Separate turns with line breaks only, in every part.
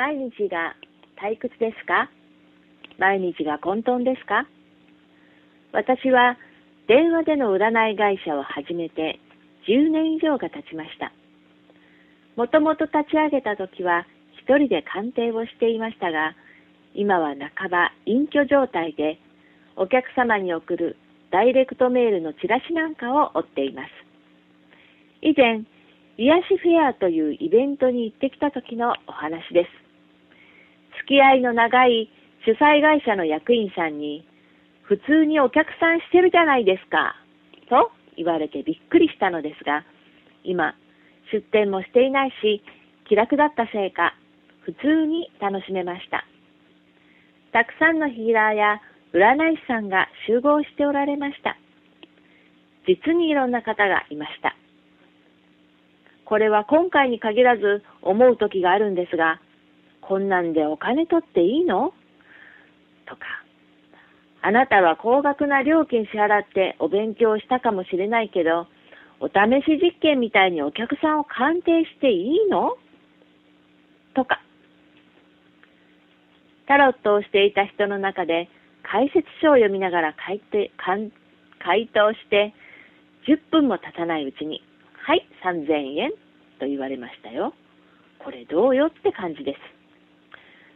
毎日が退屈ですか？毎日が混沌ですか？私は電話での占い会社を始めて10年以上が経ちました。もともと立ち上げた時は一人で鑑定をしていましたが、今は半ば隠居状態でお客様に送るダイレクトメールのチラシなんかを追っています。以前、癒しフェアというイベントに行ってきた時のお話です。付き合いの長い主催会社の役員さんに、普通にお客さんしてるじゃないですか、と言われてびっくりしたのですが、今、出店もしていないし、気楽だったせいか、普通に楽しめました。たくさんのヒーラーや占い師さんが集合しておられました。実にいろんな方がいました。これは今回に限らず思う時があるんですが、こんなんでお金取っていいの？とか、あなたは高額な料金支払ってお勉強したかもしれないけど、お試し実験みたいにお客さんを鑑定していいの？とか、タロットをしていた人の中で解説書を読みながら回回答して10分も経たないうちにはい、3000円と言われましたよ。これどうよって感じです。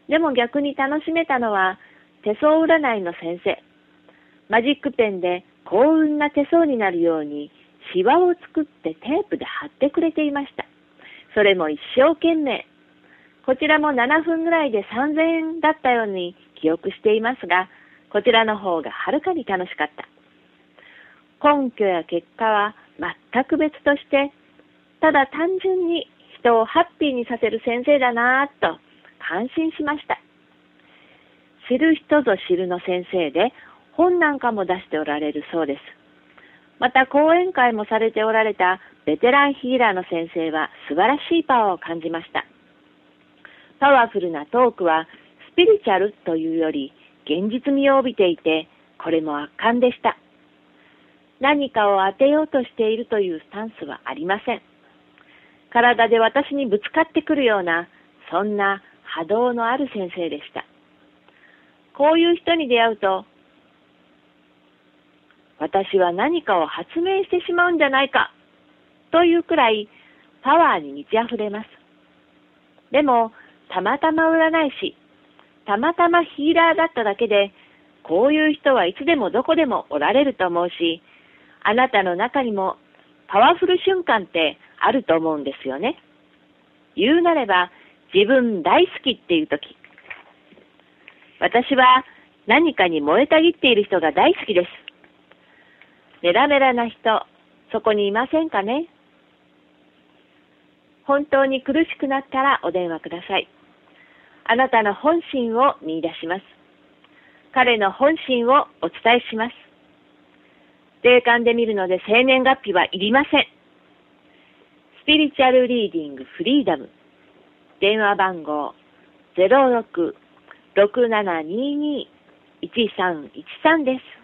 でも逆に楽しめたのは、手相占いの先生。マジックペンで幸運な手相になるように、シワを作ってテープで貼ってくれていました。それも一生懸命。こちらも7分ぐらいで3000円だったように記憶していますが、こちらの方がはるかに楽しかった。根拠や結果は全く別として、ただ単純に人をハッピーにさせる先生だなぁと感心しました。知る人ぞ知るの先生で本なんかも出しておられるそうです。また講演会もされておられたベテランヒーラーの先生は素晴らしいパワーを感じました。パワフルなトークはスピリチュアルというより現実味を帯びていて、これも圧巻でした。何かを当てようとしているというスタンスはありません。体で私にぶつかってくるような、そんな波動のある先生でした。こういう人に出会うと、私は何かを発明してしまうんじゃないか、というくらいパワーに満ち溢れます。でも、たまたま占い師、たまたまヒーラーだっただけで、こういう人はいつでもどこでもおられると思うし、あなたの中にもパワフル瞬間ってあると思うんですよね。言うなれば自分大好きっていう時。私は何かに燃えたぎっている人が大好きです。メラメラな人、そこにいませんかね本当に苦しくなったらお電話ください。あなたの本心を見出します。彼の本心をお伝えします。霊感で見るので生年月日はいりません。スピリチュアルリーディングフリーダム。電話番号06-6722-1313です。